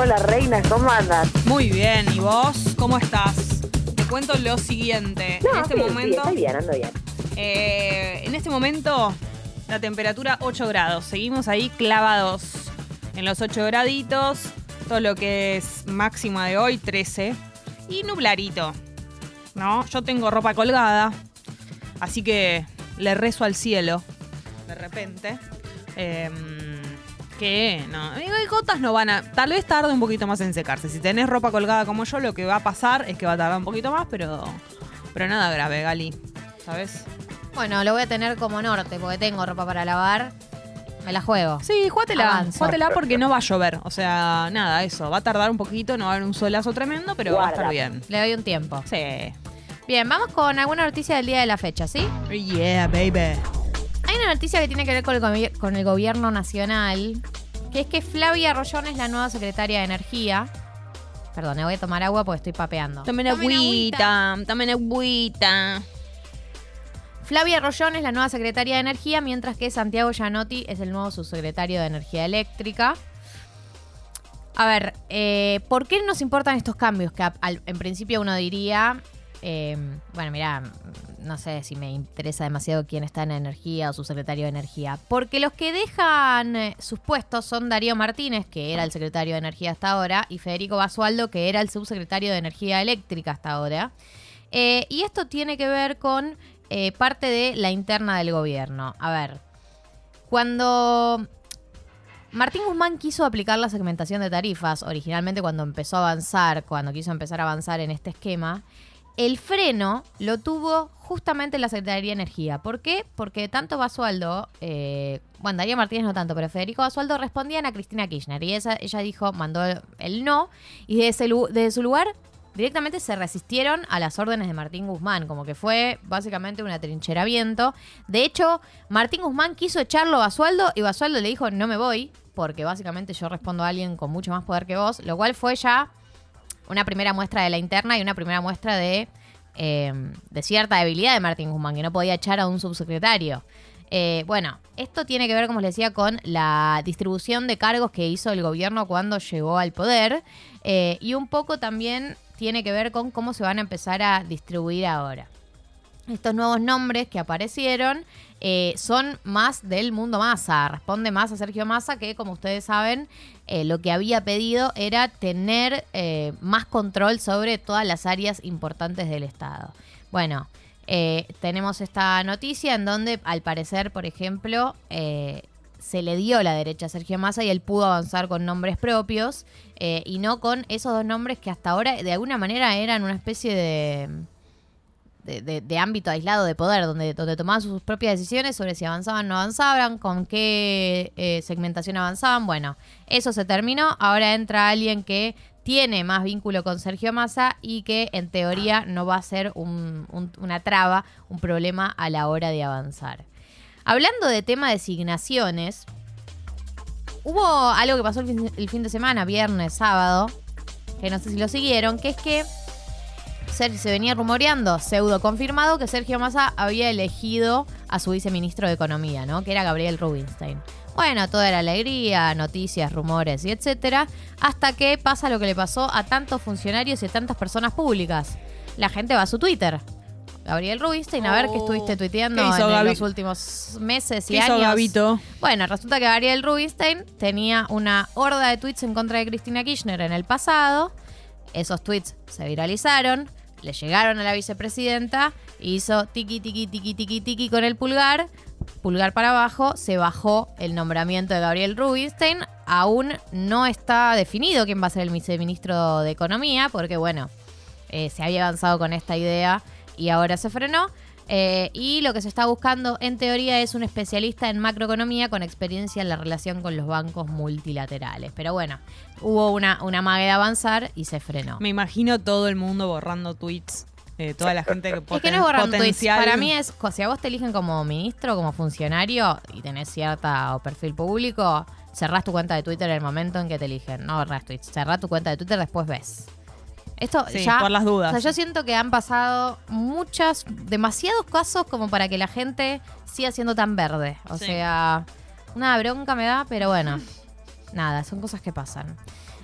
Hola, reina, ¿cómo andas? Muy bien, ¿y vos? ¿Cómo estás? Te cuento lo siguiente. No, en este sí, sí, momento, estoy bien, ando bien. eh, en este momento, la temperatura 8 grados. Seguimos ahí clavados en los 8 graditos. Todo lo que es máxima de hoy, 13. Y nublarito. ¿No? Yo tengo ropa colgada. Así que le rezo al cielo. De repente. Em, que no. Digo, y gotas no van a. Tal vez tarde un poquito más en secarse. Si tenés ropa colgada como yo, lo que va a pasar es que va a tardar un poquito más, pero. Pero nada grave, Gali. ¿Sabes? Bueno, lo voy a tener como norte porque tengo ropa para lavar. Me la juego. Sí, jugátela. Avanzo. Jugátela porque no va a llover. O sea, nada, eso. Va a tardar un poquito, no va a haber un solazo tremendo, pero va a estar bien. Le doy un tiempo. Sí. Bien, vamos con alguna noticia del día de la fecha, ¿sí? Yeah, baby. Una noticia que tiene que ver con el, con el gobierno nacional, que es que Flavia Rollón es la nueva secretaria de Energía. Perdón, me voy a tomar agua porque estoy papeando. Tomen agüita, tomen agüita. Flavia Rollón es la nueva secretaria de Energía, mientras que Santiago Gianotti es el nuevo subsecretario de Energía Eléctrica. A ver, eh, ¿por qué nos importan estos cambios? Que a- al- en principio uno diría, eh, bueno, mira, no sé si me interesa demasiado quién está en energía o subsecretario de energía. Porque los que dejan eh, sus puestos son Darío Martínez, que era el secretario de energía hasta ahora, y Federico Basualdo, que era el subsecretario de energía eléctrica hasta ahora. Eh, y esto tiene que ver con parte de la interna del gobierno. A ver, cuando Martín Guzmán quiso aplicar la segmentación de tarifas, originalmente cuando empezó a avanzar, cuando quiso empezar a avanzar en este esquema, el freno lo tuvo justamente la Secretaría de Energía. ¿Por qué? Porque tanto Basualdo, eh, bueno, Darío Martínez no tanto, pero Federico Basualdo respondían a Cristina Kirchner. Y ella dijo, mandó el no, y desde, desde su lugar directamente se resistieron a las órdenes de Martín Guzmán, como que fue básicamente un atrincheramiento. De hecho, Martín Guzmán quiso echarlo a Basualdo y Basualdo le dijo, no me voy, porque básicamente yo respondo a alguien con mucho más poder que vos, lo cual fue ya una primera muestra de la interna y una primera muestra de, eh, de cierta debilidad de Martín Guzmán, que no podía echar a un subsecretario. Eh, bueno, esto tiene que ver, como les decía, con la distribución de cargos que hizo el gobierno cuando llegó al poder eh, y un poco también tiene que ver con cómo se van a empezar a distribuir ahora. Estos nuevos nombres que aparecieron eh, son más del mundo Massa, responde más a Sergio Massa que, como ustedes saben, eh, lo que había pedido era tener eh, más control sobre todas las áreas importantes del Estado. Bueno, tenemos esta noticia en donde, al parecer, por ejemplo, se le dio la derecha a Sergio Massa y él pudo avanzar con nombres propios y no con esos dos nombres que hasta ahora de alguna manera eran una especie de, de, ámbito aislado de poder, donde, donde tomaban sus propias decisiones sobre si avanzaban o no avanzaban, con qué eh, segmentación avanzaban. Bueno, eso se terminó. Ahora entra alguien que tiene más vínculo con Sergio Massa y que en teoría no va a ser un- un- una traba, un problema a la hora de avanzar. Hablando de tema de designaciones, hubo algo que pasó el fin, de semana, viernes, sábado, que no sé si lo siguieron, que es que se venía rumoreando, pseudo confirmado, que Sergio Massa había elegido a su viceministro de Economía, ¿no? Que era Gabriel Rubinstein. Bueno, toda era alegría, noticias, rumores y etcétera, hasta que pasa lo que le pasó a tantos funcionarios y a tantas personas públicas. La gente va a su Twitter. Gabriel Rubinstein, a ver qué Oh. estuviste tuiteando ¿Qué hizo en Gabi? los últimos meses y ¿Qué hizo años. Gabito? Bueno, resulta que Gabriel Rubinstein tenía una horda de tweets en contra de Cristina Kirchner en el pasado. Esos tweets se viralizaron, le llegaron a la vicepresidenta, hizo tiki, tiki, tiki, tiki, tiki con el pulgar, pulgar para abajo, se bajó el nombramiento de Gabriel Rubinstein. Aún no está definido quién va a ser el viceministro de Economía, porque bueno, eh, se había avanzado con esta idea y ahora se frenó. Eh, y lo que se está buscando, en teoría, es un especialista en macroeconomía con experiencia en la relación con los bancos multilaterales. Pero bueno, hubo una, una mague de avanzar y se frenó. Me imagino todo el mundo borrando tweets. eh, toda la gente que, Es que no es borrando tweets. Para mí es, si a vos te eligen como ministro, como funcionario y tenés cierta o perfil público, cerrás tu cuenta de Twitter en el momento en que te eligen. No borrás tweets. Cerrás tu cuenta de Twitter, después ves. Esto Sí, ya. por las dudas. O sea, yo siento que han pasado muchas, demasiados casos como para que la gente siga siendo tan verde. O Sí. sea, una bronca me da, pero bueno. Nada, son cosas que pasan.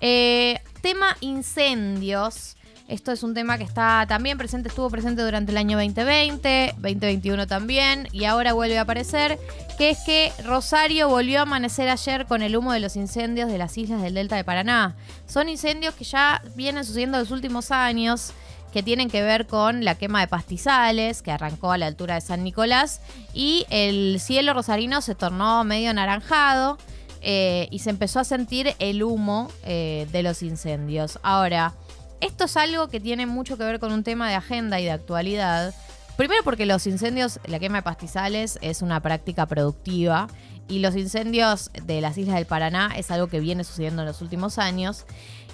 Eh, tema incendios. Esto es un tema que está también presente, estuvo presente durante el año 2020, 2021 también, y ahora vuelve a aparecer, que es que Rosario volvió a amanecer ayer con el humo de los incendios de las islas del Delta de Paraná. Son incendios que ya vienen sucediendo los últimos años, que tienen que ver con la quema de pastizales, que arrancó a la altura de San Nicolás, y el cielo rosarino se tornó medio anaranjado. eh, y se empezó a sentir el humo eh, de los incendios. Ahora, esto es algo que tiene mucho que ver con un tema de agenda y de actualidad. Primero porque los incendios, la quema de pastizales es una práctica productiva y los incendios de las islas del Paraná es algo que viene sucediendo en los últimos años.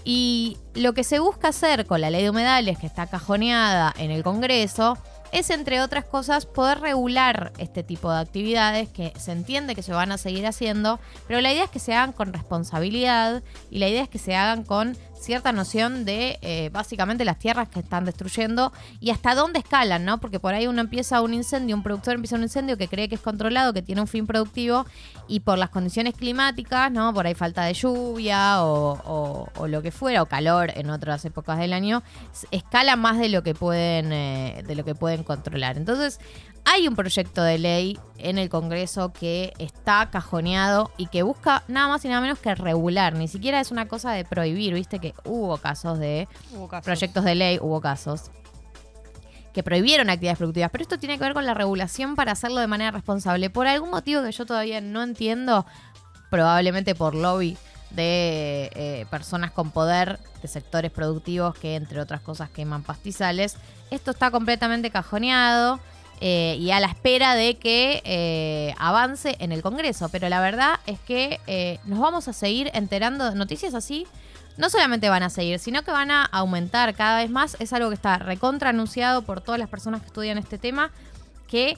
Y lo que se busca hacer con la ley de humedales que está cajoneada en el Congreso es, entre otras cosas, poder regular este tipo de actividades que se entiende que se van a seguir haciendo, pero la idea es que se hagan con responsabilidad y la idea es que se hagan con cierta noción de eh, básicamente las tierras que están destruyendo y hasta dónde escalan, ¿no? Porque por ahí uno empieza un incendio, un productor empieza un incendio que cree que es controlado, que tiene un fin productivo y por las condiciones climáticas, ¿no? Por ahí falta de lluvia o, o- lo que fuera, o calor en otras épocas del año, escala más de lo que pueden, eh, de lo que pueden controlar. Entonces, hay un proyecto de ley en el Congreso que está cajoneado y que busca nada más y nada menos que regular. Ni siquiera es una cosa de prohibir, viste que hubo casos de Hubo casos. proyectos de ley, hubo casos que prohibieron actividades productivas, pero esto tiene que ver con la regulación para hacerlo de manera responsable. Por algún motivo que yo todavía no entiendo, probablemente por lobby de eh, personas con poder, de sectores productivos que entre otras cosas queman pastizales, esto está completamente cajoneado. Eh, y a la espera de que eh, avance en el Congreso. Pero la verdad es que eh, nos vamos a seguir enterando de noticias así no solamente van a seguir, sino que van a aumentar cada vez más. Es algo que está recontra anunciado por todas las personas que estudian este tema, que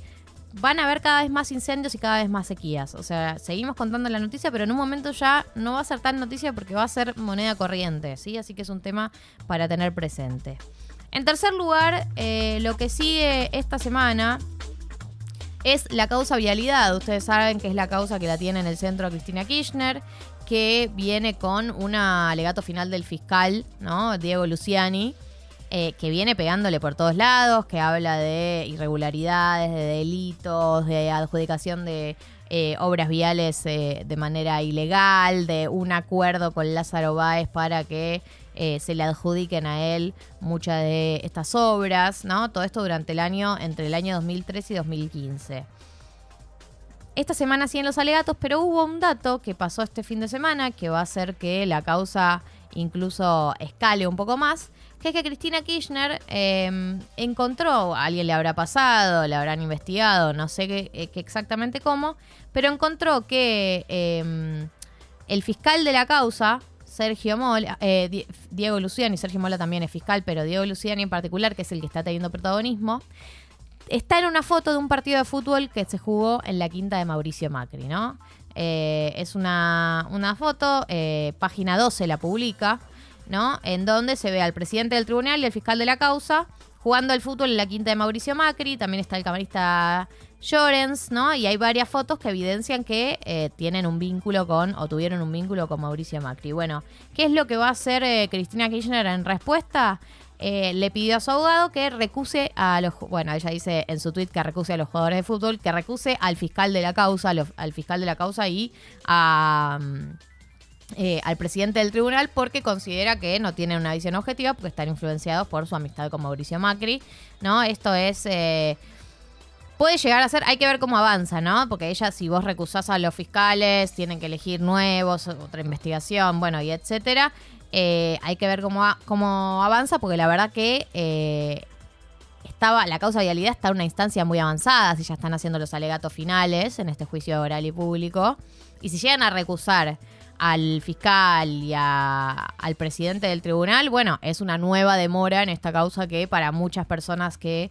van a haber cada vez más incendios y cada vez más sequías. O sea, seguimos contando la noticia, pero en un momento ya no va a ser tan noticia porque va a ser moneda corriente, ¿sí? Así que es un tema para tener presente. En tercer lugar, eh, lo que sigue esta semana es la causa vialidad. Ustedes saben que es la causa que la tiene en el centro Cristina Kirchner, que viene con un alegato final del fiscal, ¿no? Diego Luciani, eh, que viene pegándole por todos lados, que habla de irregularidades, de delitos, de adjudicación de eh, obras viales de manera ilegal, de un acuerdo con Lázaro Báez para que eh, se le adjudiquen a él muchas de estas obras, ¿no? Todo esto durante el año, entre el año 2013 y 2015. Esta semana siguen los alegatos, pero hubo un dato que pasó este fin de semana que va a hacer que la causa incluso escale un poco más, que es que Cristina Kirchner eh, encontró, alguien le habrá pasado, le habrán investigado, no sé qué, eh, exactamente cómo, pero encontró que eh, el fiscal de la causa, Sergio Mola, eh, Di- Diego Luciani, Sergio Mola también es fiscal, pero Diego Luciani en particular, que es el que está teniendo protagonismo, está en una foto de un partido de fútbol que se jugó en la quinta de Mauricio Macri, ¿no? Eh, es una, una foto, eh, página 12 la publica, ¿no? En donde se ve al presidente del tribunal y al fiscal de la causa jugando al fútbol en la quinta de Mauricio Macri. También está el camarista Llorens, ¿no? Y hay varias fotos que evidencian que eh, tienen un vínculo con, o tuvieron un vínculo con Mauricio Macri. Bueno, ¿qué es lo que va a hacer eh, Cristina Kirchner en respuesta? Eh, le pidió a su abogado que recuse a los, bueno, ella dice en su tweet que recuse a los jugadores de fútbol, que recuse al fiscal de la causa, al fiscal de la causa y a, mm, eh, al presidente del tribunal porque considera que no tienen una visión objetiva porque están influenciados por su amistad con Mauricio Macri, ¿no? Esto es... eh, Puede llegar a ser, hay que ver cómo avanza, ¿no? Porque ella, si vos recusás a los fiscales, tienen que elegir nuevos, otra investigación, bueno, y etcétera. Eh, hay que ver cómo, cómo avanza, porque la verdad que eh, estaba, la causa de vialidad está en una instancia muy avanzada, si ya están haciendo los alegatos finales en este juicio oral y público. Y si llegan a recusar al fiscal y a- al presidente del tribunal, bueno, es una nueva demora en esta causa que para muchas personas que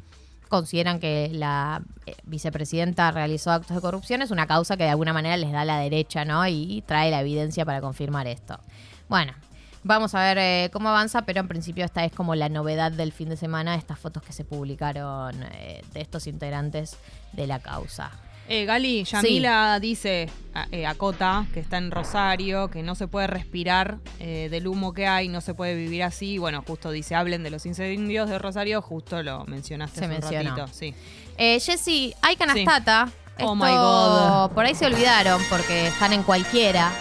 consideran que la eh, vicepresidenta realizó actos de corrupción es una causa que de alguna manera les da la derecha, ¿no? Y trae la evidencia para confirmar esto. Bueno, vamos a ver eh, cómo avanza, pero en principio esta es como la novedad del fin de semana, estas fotos que se publicaron eh, de estos integrantes de la causa. Eh, Gali, Yamila dice, a- eh, acota, que está en Rosario, que no se puede respirar eh, del humo que hay, no se puede vivir así. Bueno, justo dice, hablen de los incendios de Rosario, justo lo mencionaste Se hace mencionó. un ratito. Sí. Eh, Jessy, hay canastata. Oh Esto my God. Por ahí se olvidaron porque están en cualquiera.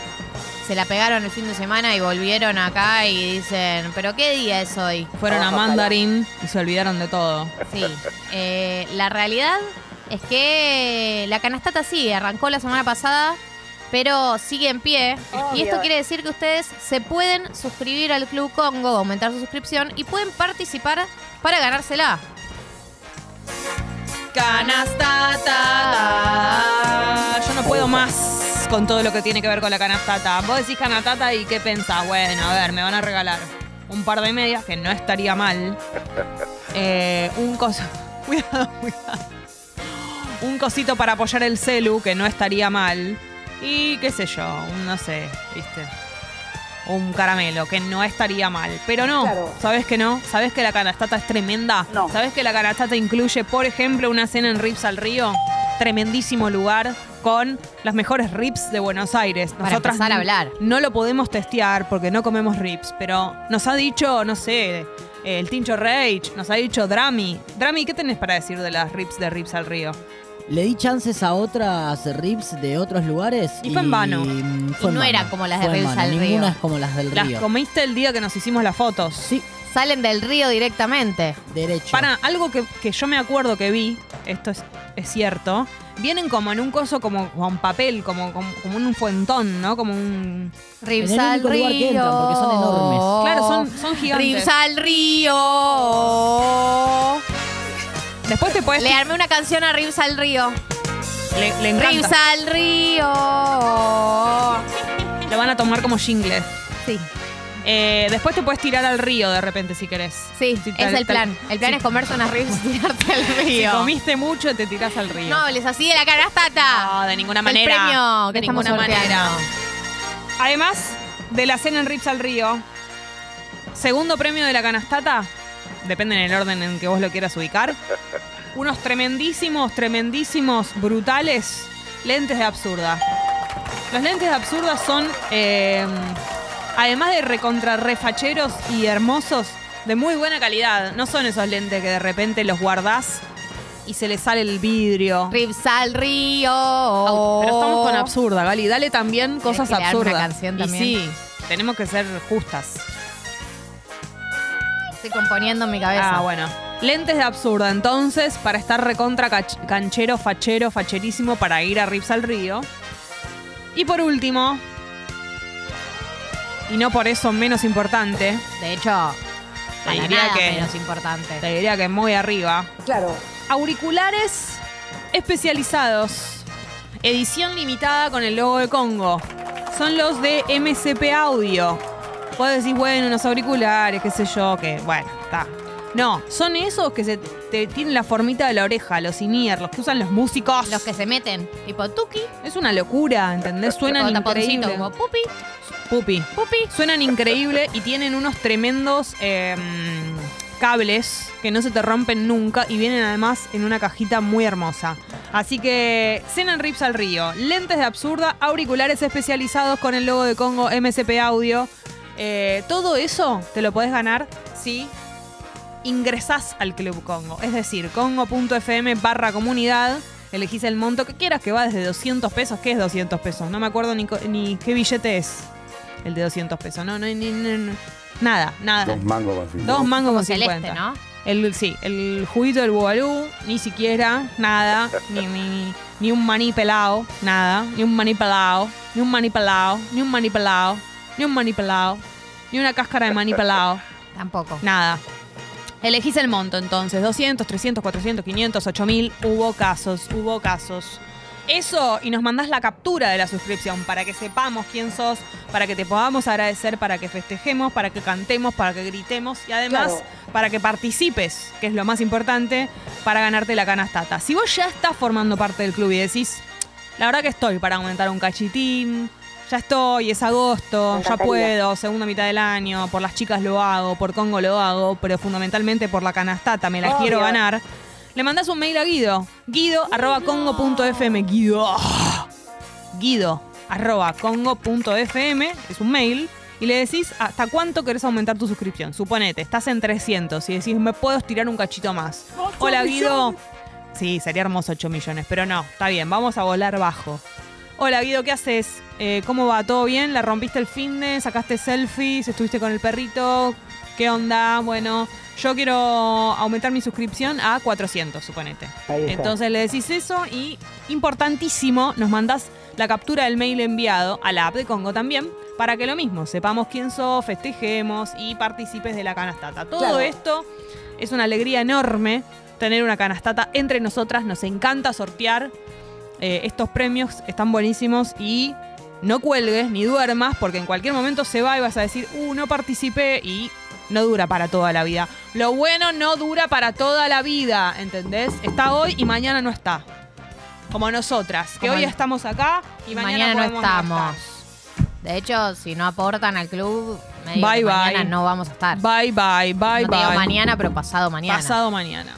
Se la pegaron el fin de semana y volvieron acá y dicen, ¿pero qué día es hoy? Fueron a Mandarin y se olvidaron de todo. Sí. Eh, la realidad es que la canastata sí, arrancó la semana pasada, pero sigue en pie. Obvio. Y esto quiere decir que ustedes se pueden suscribir al Club Congo, aumentar su suscripción y pueden participar para ganársela. Canastata. Yo no puedo más con todo lo que tiene que ver con la canastata. Vos decís canastata y ¿qué pensás? Bueno, a ver, me van a regalar un par de medias, que no estaría mal. Eh, un coso. Cuidado, cuidado. Un cosito para apoyar el celu, que no estaría mal. Y qué sé yo, un, no sé, viste. Un caramelo, que no estaría mal. Pero no, Claro. ¿sabes que no? ¿Sabes que la canastata es tremenda? No. ¿Sabes que la canastata incluye, por ejemplo, una cena en Rips al Río? Tremendísimo lugar con las mejores rips de Buenos Aires. Para empezar a hablar. No lo podemos testear porque no comemos rips, pero nos ha dicho, no sé, el Tincho Rage, nos ha dicho Drami. Drami, ¿qué tenés para decir de las rips de Rips al Río? Le di chances a otras rips de otros lugares. Y fue en vano. fue Y en no vano. era como las de vano. al Ninguna Río. es como las del Las río. comiste el día que nos hicimos las fotos. Sí, Salen del río directamente. derecho. Para, algo que, que yo me acuerdo que vi, esto es, es cierto, vienen como en un coso, como con papel, como, como, como un fuentón, ¿no? Como un... Rips En el al único lugar que río. entran, porque son enormes. Claro, son, son gigantes. Rips al río. Después te puedes... Le armé una canción a Rips al río. Le, le encanta. Al río. Lo van a tomar como jingle. Sí, Eh, después te puedes tirar al río de repente si querés. sí, Si es tal- el tal- plan. El plan si- es comerse unas Rips y tirarte al Si río. comiste mucho, te tirás al río. no, les así de la canastata. No, de ninguna El manera. premio que de ninguna manera. sorteando. Además de la cena en Rips al Río, segundo premio de la canastata, depende en el orden en que vos lo quieras ubicar, unos tremendísimos, tremendísimos, brutales lentes de absurda. Los lentes de absurda son, eh, además de recontra refacheros y hermosos, de muy buena calidad. No son esos lentes que de repente los guardás y se les sale el vidrio. Rips al río. Pero estamos con absurda, Gali. Dale también cosas una absurdas. canción Y también? sí, tenemos que ser justas. Estoy componiendo en mi cabeza. Ah, bueno. Lentes de absurda, entonces, para estar recontra cach- canchero, fachero, facherísimo para ir a Rips al Río. Y por último, y no por eso menos importante, De hecho, te para diría nada que, menos importante. te diría que muy arriba, Claro. auriculares especializados. Edición limitada con el logo de Congo. Son los de MCP Audio. Puedes decir, bueno, unos auriculares, qué sé yo, que bueno, está. No, son esos que se te tienen la formita de la oreja, los in los que usan los músicos. Los que se meten, tipo tuki, Es una locura, ¿entendés? Suenan increíble. como pupi, Pupi. pupi. Suenan increíble y tienen unos tremendos eh, cables que no se te rompen nunca y vienen además en una cajita muy hermosa. Así que cenan rips al río, lentes de absurda, auriculares especializados con el logo de Congo MSP Audio. Eh, todo eso te lo podés ganar si ingresás al Club Congo. Es decir, congo.fm barra comunidad. Elegís el monto que quieras, que va desde 200 pesos. ¿Qué es 200 pesos? No me acuerdo ni, co- ni qué billete es el de 200 pesos. No, no, ni- ni- ni- nada, nada. Dos mangos con cincuenta. Dos mangos con Celeste, 50. ¿no? El, sí, el juguito del bubalú, ni siquiera, nada, ni, ni, ni un maní pelado, nada, ni un maní pelado, ni un maní pelado, ni un maní pelado, ni un maní pelado, ni una cáscara de maní pelado, Tampoco. nada. Elegís el monto entonces, 200, 300, 400, 500, 8000, hubo casos, hubo casos. Eso y nos mandás la captura de la suscripción para que sepamos quién sos, para que te podamos agradecer, para que festejemos, para que cantemos, para que gritemos y además Claro. para que participes, que es lo más importante, para ganarte la canastata. Si vos ya estás formando parte del club y decís, la verdad que estoy para aumentar un cachitín, ya estoy, es agosto, ya puedo, segunda mitad del año, por las chicas lo hago, por Congo lo hago, pero fundamentalmente por la canastata, me la Obvio. quiero ganar. Le mandás un mail a Guido Guido arroba congo.fm. Guido. Guido arroba congo.fm. Es un mail. Y le decís hasta cuánto querés aumentar tu suscripción. Suponete, estás en 300 y decís, me puedo estirar un cachito más. Hola Guido. Sí, sería hermoso 8 millones, pero no, está bien, vamos a volar bajo. Hola Guido, ¿qué haces? Eh, ¿Cómo va? ¿Todo bien? ¿La rompiste el fin de? ¿Sacaste selfies? ¿Estuviste con el perrito? ¿Qué onda? Bueno, yo quiero aumentar mi suscripción a 400, suponete. Entonces le decís eso y, importantísimo, nos mandás la captura del mail enviado a la app de Congo también, para que lo mismo, sepamos quién sos, festejemos y participes de la canastata. Todo Claro. esto es una alegría enorme tener una canastata entre nosotras, nos encanta sortear eh, estos premios, están buenísimos y no cuelgues ni duermas porque en cualquier momento se va y vas a decir, uh, no participé y no dura para toda la vida. Lo bueno no dura para toda la vida, ¿entendés? Está hoy y mañana no está. Como nosotras, que Como hoy estamos acá y mañana, Mañana no estamos. De hecho, si no aportan al club, me digo Bye, que bye. mañana no vamos a estar. Bye, bye, bye, no te bye. digo mañana, pero pasado mañana. Pasado mañana.